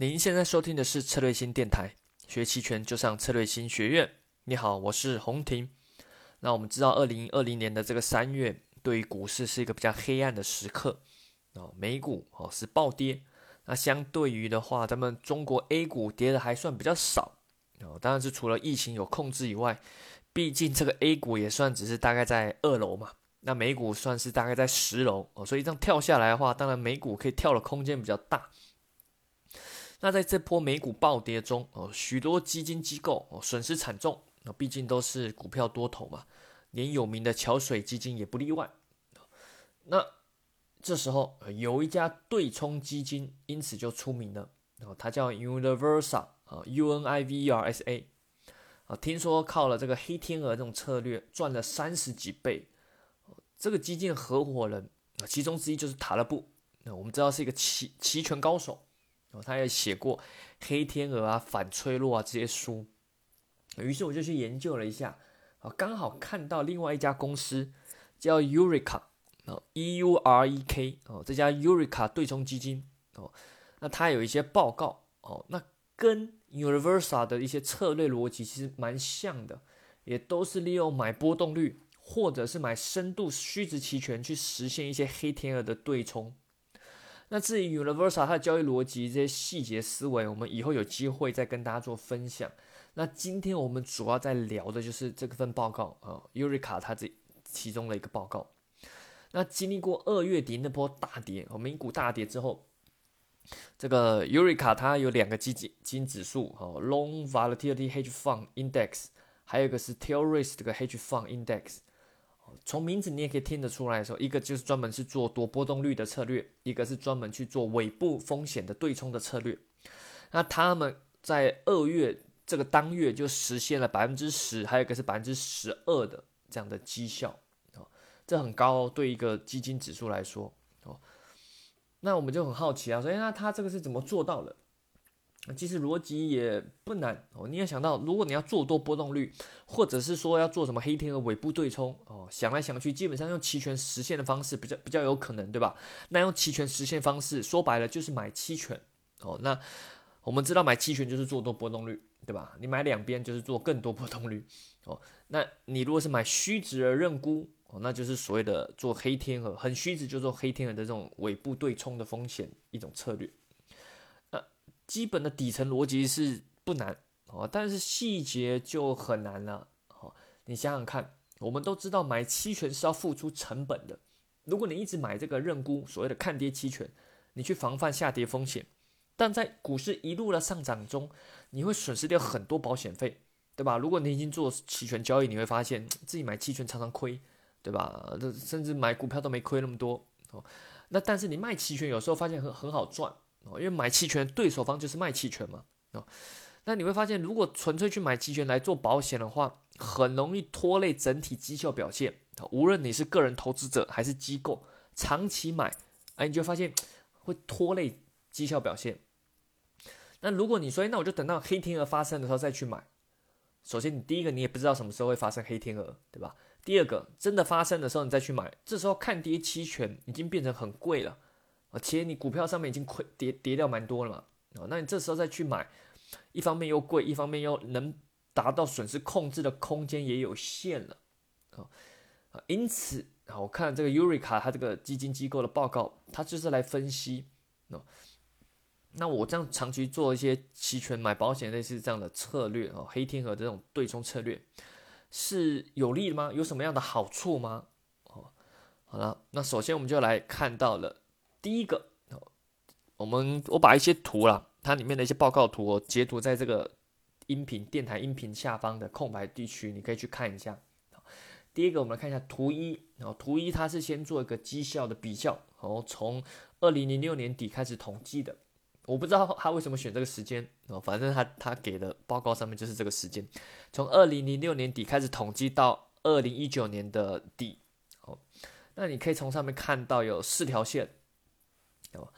您现在收听的是策略新电台，学期权就上策略新学院。你好，我是洪婷。那我们知道，二零二零年的这个三月，对于股市是一个比较黑暗的时刻哦，美股哦是暴跌。那相对于的话，咱们中国 A 股跌的还算比较少哦，当然是除了疫情有控制以外，毕竟这个 A 股也算只是大概在二楼嘛，那美股算是大概在十楼哦，所以这样跳下来的话，当然美股可以跳的空间比较大。那在这波美股暴跌中，哦，许多基金机构哦损失惨重，那毕竟都是股票多头嘛，连有名的桥水基金也不例外。那这时候有一家对冲基金因此就出名了，哦，它叫 Universal 啊，U N I V E R S A 啊，听说靠了这个黑天鹅这种策略赚了三十几倍。这个基金的合伙人啊，其中之一就是塔勒布，那我们知道是一个期期权高手。哦，他也写过《黑天鹅》啊、《反脆弱》啊这些书，于是我就去研究了一下，啊，刚好看到另外一家公司叫 Eureka，哦，E U R E K，哦，这家 Eureka 对冲基金，哦，那它有一些报告，哦，那跟 Universal 的一些策略逻辑其实蛮像的，也都是利用买波动率或者是买深度虚值期权去实现一些黑天鹅的对冲。那至于 Universal 它的交易逻辑这些细节思维，我们以后有机会再跟大家做分享。那今天我们主要在聊的就是这份报告啊，Eureka 它这其中的一个报告。那经历过二月底那波大跌，哦，美股大跌之后，这个 Eureka 它有两个基金金指数，哦，Long Volatility Hedge Fund Index，还有一个是 Tail Risk 这个 Hedge Fund Index。从名字你也可以听得出来，说一个就是专门是做多波动率的策略，一个是专门去做尾部风险的对冲的策略。那他们在二月这个当月就实现了百分之十，还有一个是百分之十二的这样的绩效哦，这很高哦对一个基金指数来说哦。那我们就很好奇啊，所以那他这个是怎么做到的？其实逻辑也不难哦，你要想到，如果你要做多波动率，或者是说要做什么黑天鹅尾部对冲哦，想来想去，基本上用期权实现的方式比较比较有可能，对吧？那用期权实现方式，说白了就是买期权哦。那我们知道买期权就是做多波动率，对吧？你买两边就是做更多波动率哦。那你如果是买虚值而认沽哦，那就是所谓的做黑天鹅，很虚值就做黑天鹅的这种尾部对冲的风险一种策略。基本的底层逻辑是不难哦，但是细节就很难了哦。你想想看，我们都知道买期权是要付出成本的。如果你一直买这个认沽，所谓的看跌期权，你去防范下跌风险，但在股市一路的上涨中，你会损失掉很多保险费，对吧？如果你已经做期权交易，你会发现自己买期权常常亏，对吧？甚至买股票都没亏那么多哦。那但是你卖期权，有时候发现很很好赚。哦，因为买期权对手方就是卖期权嘛，哦，那你会发现，如果纯粹去买期权来做保险的话，很容易拖累整体绩效表现。无论你是个人投资者还是机构，长期买，哎，你就发现会拖累绩效表现。那如果你说，那我就等到黑天鹅发生的时候再去买。首先，你第一个你也不知道什么时候会发生黑天鹅，对吧？第二个，真的发生的时候你再去买，这时候看跌期权已经变成很贵了。而且你股票上面已经亏跌跌掉蛮多了嘛，哦，那你这时候再去买，一方面又贵，一方面又能达到损失控制的空间也有限了，啊啊，因此啊，我看这个 Eureka 它这个基金机构的报告，它就是来分析，哦，那我这样长期做一些期权买保险类似这样的策略哦，黑天鹅这种对冲策略是有利的吗？有什么样的好处吗？哦，好了，那首先我们就来看到了。第一个，我们我把一些图啦，它里面的一些报告图，我截图在这个音频电台音频下方的空白地区，你可以去看一下。第一个，我们来看一下图一，然后图一它是先做一个绩效的比较，然后从二零零六年底开始统计的，我不知道他为什么选这个时间哦，反正他他给的报告上面就是这个时间，从二零零六年底开始统计到二零一九年的底，哦，那你可以从上面看到有四条线。哦，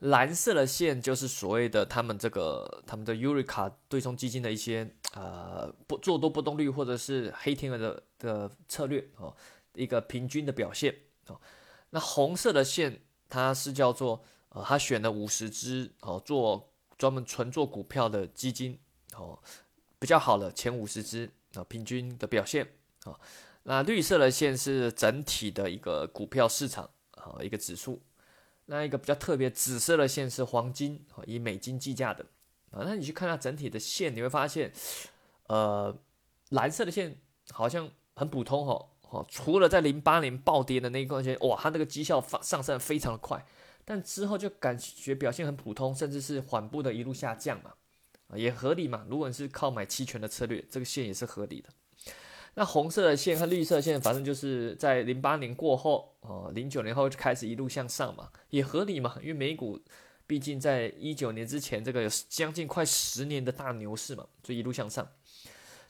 蓝色的线就是所谓的他们这个他们的 Eureka 对冲基金的一些呃不做多波动率或者是黑天鹅的的策略哦，一个平均的表现哦。那红色的线它是叫做呃，他选了五十只哦做专门纯做股票的基金哦，比较好的前五十只啊，平均的表现啊。那绿色的线是整体的一个股票市场啊，一个指数。那一个比较特别，紫色的线是黄金，以美金计价的啊。那你去看它整体的线，你会发现，呃，蓝色的线好像很普通哦，哦，除了在零八年暴跌的那一段时间，哇，它那个绩效上上升非常的快。但之后就感觉表现很普通，甚至是缓步的一路下降嘛，也合理嘛。如果你是靠买期权的策略，这个线也是合理的。那红色的线和绿色线，反正就是在零八年过后，哦，零九年后就开始一路向上嘛，也合理嘛。因为美股毕竟在一九年之前，这个有将近快十年的大牛市嘛，就一路向上。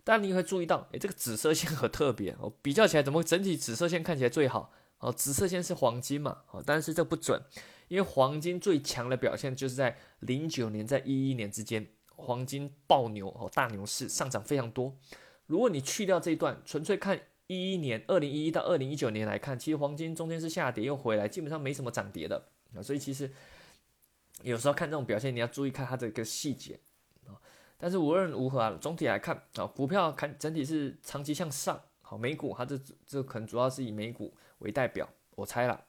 但你会注意到，诶，这个紫色线很特别哦，比较起来，怎么整体紫色线看起来最好？哦，紫色线是黄金嘛，哦，但是这不准。因为黄金最强的表现就是在零九年在一一年之间，黄金爆牛哦，大牛市上涨非常多。如果你去掉这一段，纯粹看一一年二零一一到二零一九年来看，其实黄金中间是下跌又回来，基本上没什么涨跌的啊。所以其实有时候看这种表现，你要注意看它这个细节啊。但是无论如何啊，总体来看啊，股票看整体是长期向上。好，美股它这这可能主要是以美股为代表，我猜了。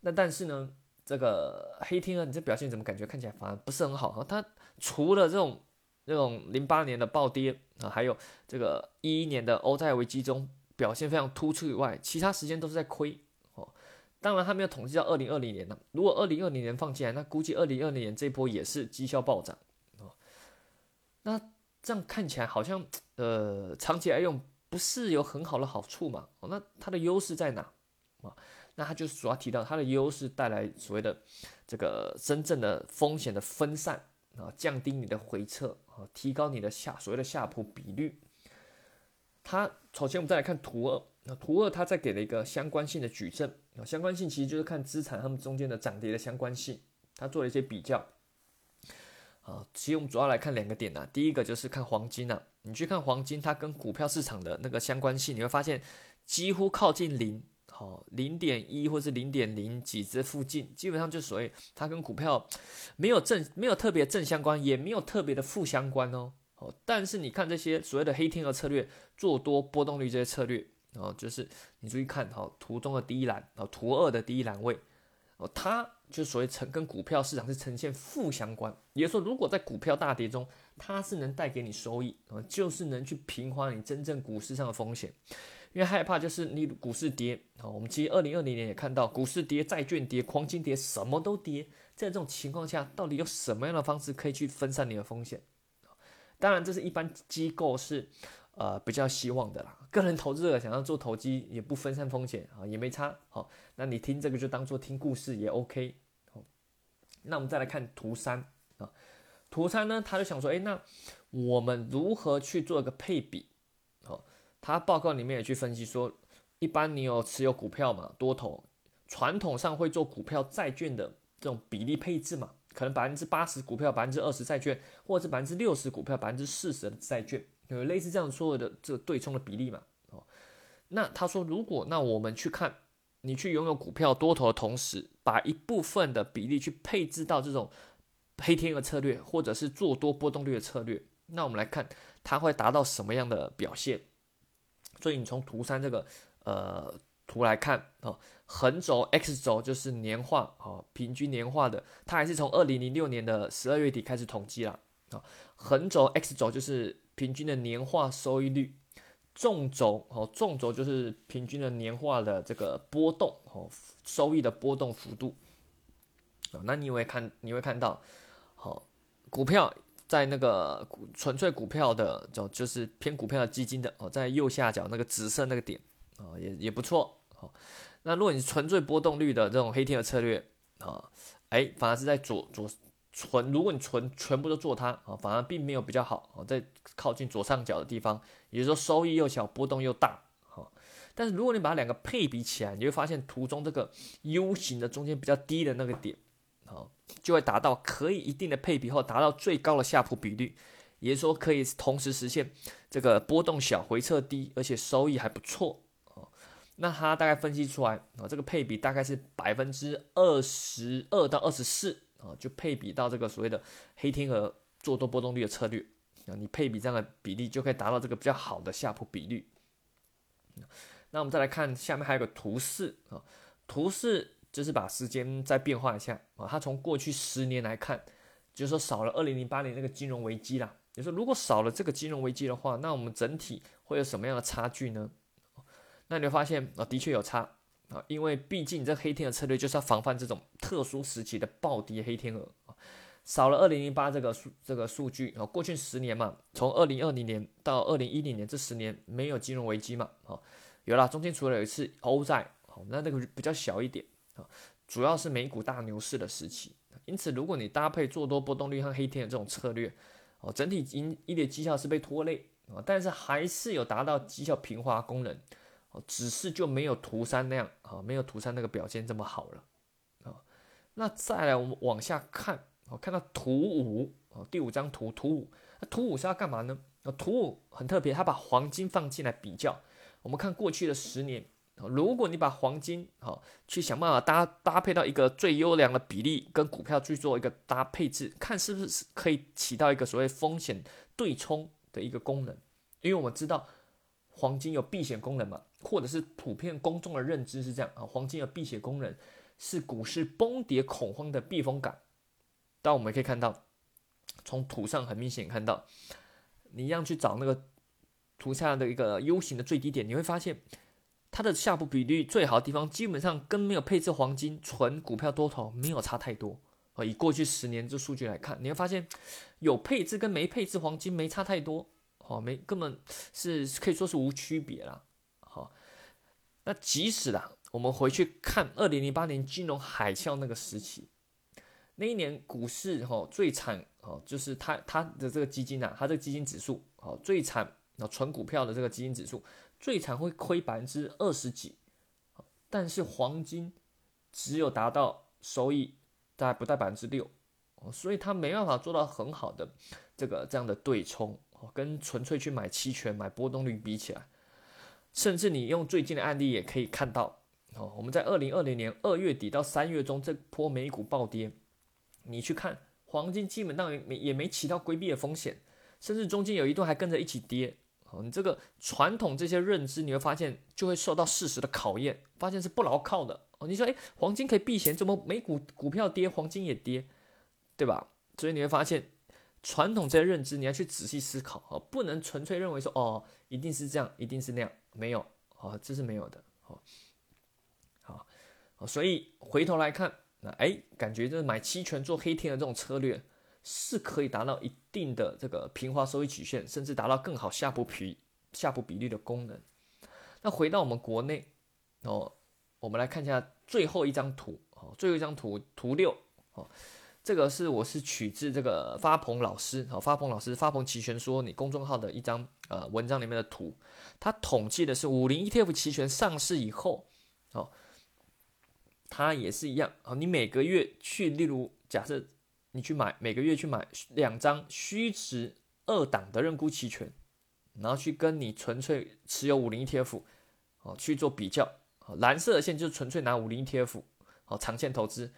那但是呢？这个黑天鹅，你这表现怎么感觉看起来反而不是很好哈？它除了这种这种零八年的暴跌啊，还有这个一一年的欧债危机中表现非常突出以外，其他时间都是在亏哦。当然，他没有统计到二零二零年呢。如果二零二零年放进来，那估计二零二零年这波也是绩效暴涨哦。那这样看起来好像呃，长期来用不是有很好的好处嘛？哦，那它的优势在哪啊？那它就是主要提到它的优势带来所谓的这个真正的风险的分散啊，降低你的回撤啊，提高你的下所谓的下普比率。它首先我们再来看图二，那图二它再给了一个相关性的矩阵啊，相关性其实就是看资产它们中间的涨跌的相关性，它做了一些比较啊。其实我们主要来看两个点呐，第一个就是看黄金呐，你去看黄金它跟股票市场的那个相关性，你会发现几乎靠近零。好，零点一或是零点零几这附近，基本上就所谓它跟股票没有正没有特别正相关，也没有特别的负相关哦。好，但是你看这些所谓的黑天鹅策略，做多波动率这些策略，哦，就是你注意看哈，图中的第一栏，哦，图二的第一栏位，哦，它就所谓呈跟股票市场是呈现负相关，也就是说，如果在股票大跌中，它是能带给你收益，啊，就是能去平滑你真正股市上的风险。因为害怕就是你股市跌啊，我们其实二零二零年也看到股市跌、债券跌、黄金跌，什么都跌。在这种情况下，到底有什么样的方式可以去分散你的风险？当然，这是一般机构是呃比较希望的啦。个人投资者想要做投机，也不分散风险啊，也没差。好，那你听这个就当做听故事也 OK。好，那我们再来看图三啊，图三呢，他就想说，哎，那我们如何去做一个配比？他报告里面也去分析说，一般你有持有股票嘛，多头传统上会做股票债券的这种比例配置嘛，可能百分之八十股票，百分之二十债券，或者是百分之六十股票，百分之四十的债券，有类似这样所有的这个对冲的比例嘛。哦，那他说，如果那我们去看，你去拥有股票多头的同时，把一部分的比例去配置到这种黑天鹅策略，或者是做多波动率的策略，那我们来看它会达到什么样的表现？所以你从图三这个呃图来看啊，横轴 X 轴就是年化啊，平均年化的，它还是从二零零六年的十二月底开始统计了啊。横轴 X 轴就是平均的年化收益率，纵轴哦，纵轴就是平均的年化的这个波动哦，收益的波动幅度啊。那你会看，你会看到好股票。在那个股纯粹股票的，就就是偏股票的基金的哦，在右下角那个紫色那个点啊，也也不错哦。那如果你纯粹波动率的这种黑天鹅策略啊，哎，反而是在左左纯，如果你纯全部都做它啊，反而并没有比较好哦，在靠近左上角的地方，也就是说收益又小，波动又大哈。但是如果你把两个配比起来，你会发现图中这个 U 型的中间比较低的那个点。好，就会达到可以一定的配比后，达到最高的夏普比率，也就是说可以同时实现这个波动小、回撤低，而且收益还不错哦。那他大概分析出来啊，这个配比大概是百分之二十二到二十四啊，就配比到这个所谓的黑天鹅做多波动率的策略啊，你配比这样的比例就可以达到这个比较好的夏普比率。那我们再来看下面还有个图四啊，图四就是把时间再变化一下啊，它从过去十年来看，就是说少了二零零八年那个金融危机啦。就说如果少了这个金融危机的话，那我们整体会有什么样的差距呢？那你会发现啊，的确有差啊，因为毕竟这黑天鹅策略就是要防范这种特殊时期的暴跌黑天鹅啊。少了二零零八这个数这个数据啊，过去十年嘛，从二零二零年到二零一零年这十年没有金融危机嘛啊。有了，中间除了有一次欧债，好，那那个比较小一点主要是美股大牛市的时期。因此，如果你搭配做多波动率和黑天的这种策略，哦，整体盈一点绩效是被拖累啊，但是还是有达到绩效平滑功能，哦，只是就没有图三那样啊，没有图三那个表现这么好了啊。那再来，我们往下看，哦，看到图五，哦，第五张图，图五，那图五是要干嘛呢？图五很特别，它把黄金放进来比较。我们看过去的十年如果你把黄金好去想办法搭搭配到一个最优良的比例，跟股票去做一个搭配置，看是不是可以起到一个所谓风险对冲的一个功能。因为我们知道黄金有避险功能嘛，或者是普遍公众的认知是这样啊，黄金有避险功能，是股市崩跌恐慌的避风港。但我们可以看到，从图上很明显看到，你一样去找那个。图下的一个 U 型的最低点，你会发现它的下部比率最好的地方，基本上跟没有配置黄金、纯股票多头没有差太多啊。以过去十年这数据来看，你会发现有配置跟没配置黄金没差太多，好，没根本是可以说是无区别啦。好，那即使啦，我们回去看二零零八年金融海啸那个时期，那一年股市哈最惨哦，就是它它的这个基金啊，它这个基金指数哦最惨。那纯股票的这个基金指数最惨会亏百分之二十几，但是黄金只有达到收益在不到百分之六，所以它没办法做到很好的这个这样的对冲，跟纯粹去买期权买波动率比起来，甚至你用最近的案例也可以看到，哦，我们在二零二零年二月底到三月中这波美股暴跌，你去看黄金基本上也没也没起到规避的风险，甚至中间有一段还跟着一起跌。哦，你这个传统这些认知，你会发现就会受到事实的考验，发现是不牢靠的哦。你说，哎，黄金可以避险，怎么美股股票跌，黄金也跌，对吧？所以你会发现，传统这些认知你要去仔细思考哦，不能纯粹认为说，哦，一定是这样，一定是那样，没有，哦，这是没有的，哦，好，好，所以回头来看，那哎，感觉就是买期权做黑天的这种策略。是可以达到一定的这个平滑收益曲线，甚至达到更好下部比下部比例的功能。那回到我们国内哦，我们来看一下最后一张图哦，最后一张图图六哦，这个是我是取自这个发鹏老师哦，发鹏老师发鹏期权说你公众号的一张呃文章里面的图，它统计的是五零 ETF 期权上市以后哦，它也是一样哦，你每个月去，例如假设。你去买每个月去买两张虚值二档的认沽期权，然后去跟你纯粹持有五零 ETF 哦去做比较，蓝色的线就是纯粹拿五零 ETF 哦长线投资，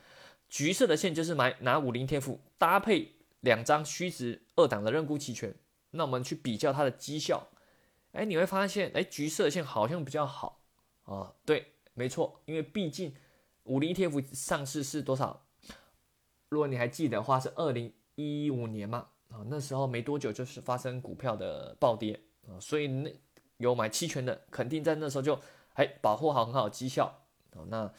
橘色的线就是买拿五零 ETF 搭配两张虚值二档的认沽期权，那我们去比较它的绩效，哎你会发现哎橘色线好像比较好啊，对，没错，因为毕竟五零 ETF 上市是多少？如果你还记得的话，是二零一五年嘛，啊，那时候没多久就是发生股票的暴跌啊，所以那有买期权的肯定在那时候就哎保护好很好绩效啊，那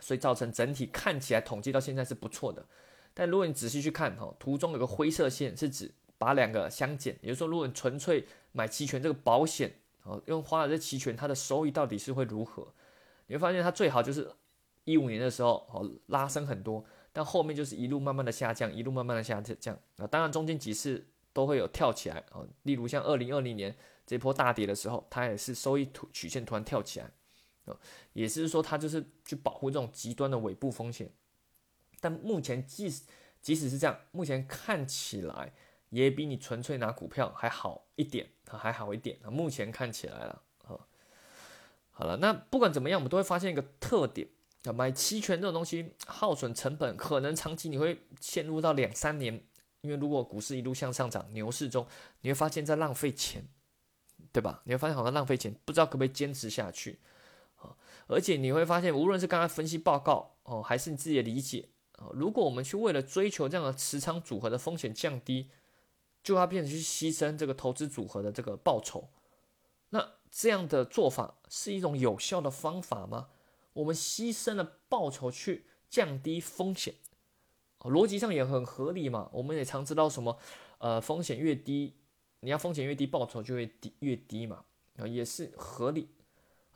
所以造成整体看起来统计到现在是不错的，但如果你仔细去看哈，图中有个灰色线是指把两个相减，也就是说，如果你纯粹买期权这个保险啊，用花了这期权，它的收益到底是会如何？你会发现它最好就是一五年的时候哦拉升很多。但后面就是一路慢慢的下降，一路慢慢的下降啊！当然中间几次都会有跳起来啊，例如像二零二零年这波大跌的时候，它也是收益图曲线突然跳起来啊，也是说它就是去保护这种极端的尾部风险。但目前即使即使是这样，目前看起来也比你纯粹拿股票还好一点啊，还好一点啊！目前看起来了啊，好了，那不管怎么样，我们都会发现一个特点。买期权这种东西耗损成本，可能长期你会陷入到两三年，因为如果股市一路向上涨，牛市中你会发现在浪费钱，对吧？你会发现好像浪费钱，不知道可不可以坚持下去啊？而且你会发现，无论是刚才分析报告哦，还是你自己的理解啊，如果我们去为了追求这样的持仓组合的风险降低，就要变成去牺牲这个投资组合的这个报酬，那这样的做法是一种有效的方法吗？我们牺牲了报酬去降低风险，逻辑上也很合理嘛。我们也常知道什么，呃，风险越低，你要风险越低，报酬就会低越低嘛，啊，也是合理。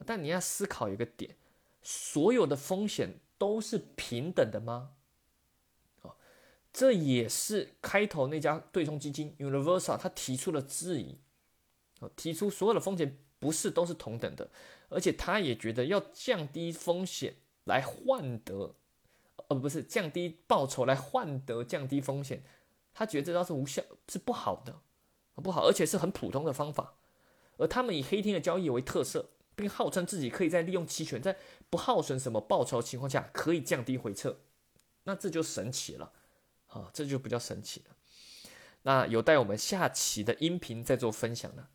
但你要思考一个点，所有的风险都是平等的吗？啊，这也是开头那家对冲基金 Universal 他提出了质疑，提出所有的风险不是都是同等的。而且他也觉得要降低风险来换得，呃，不是降低报酬来换得降低风险，他觉得这招是无效，是不好的，不好，而且是很普通的方法。而他们以黑天的交易为特色，并号称自己可以在利用期权，在不耗损什么报酬情况下，可以降低回撤，那这就神奇了，啊，这就比较神奇了。那有待我们下期的音频再做分享了。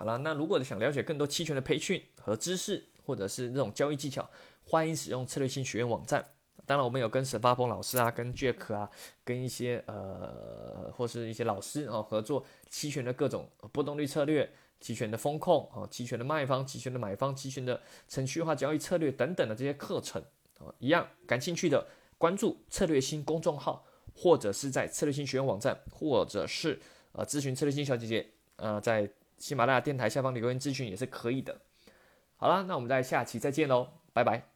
好了，那如果想了解更多期权的培训和知识，或者是那种交易技巧，欢迎使用策略性学院网站。当然，我们有跟沈发鹏老师啊，跟 Jack 啊，跟一些呃或是一些老师哦合作期权的各种波动率策略、期权的风控啊、期权的卖方、期权的买方、期权的程序化交易策略等等的这些课程啊，一样感兴趣的关注策略星公众号，或者是在策略性学院网站，或者是呃咨询策略星小姐姐呃在。喜马拉雅电台下方留言咨询也是可以的。好了，那我们在下期再见喽，拜拜。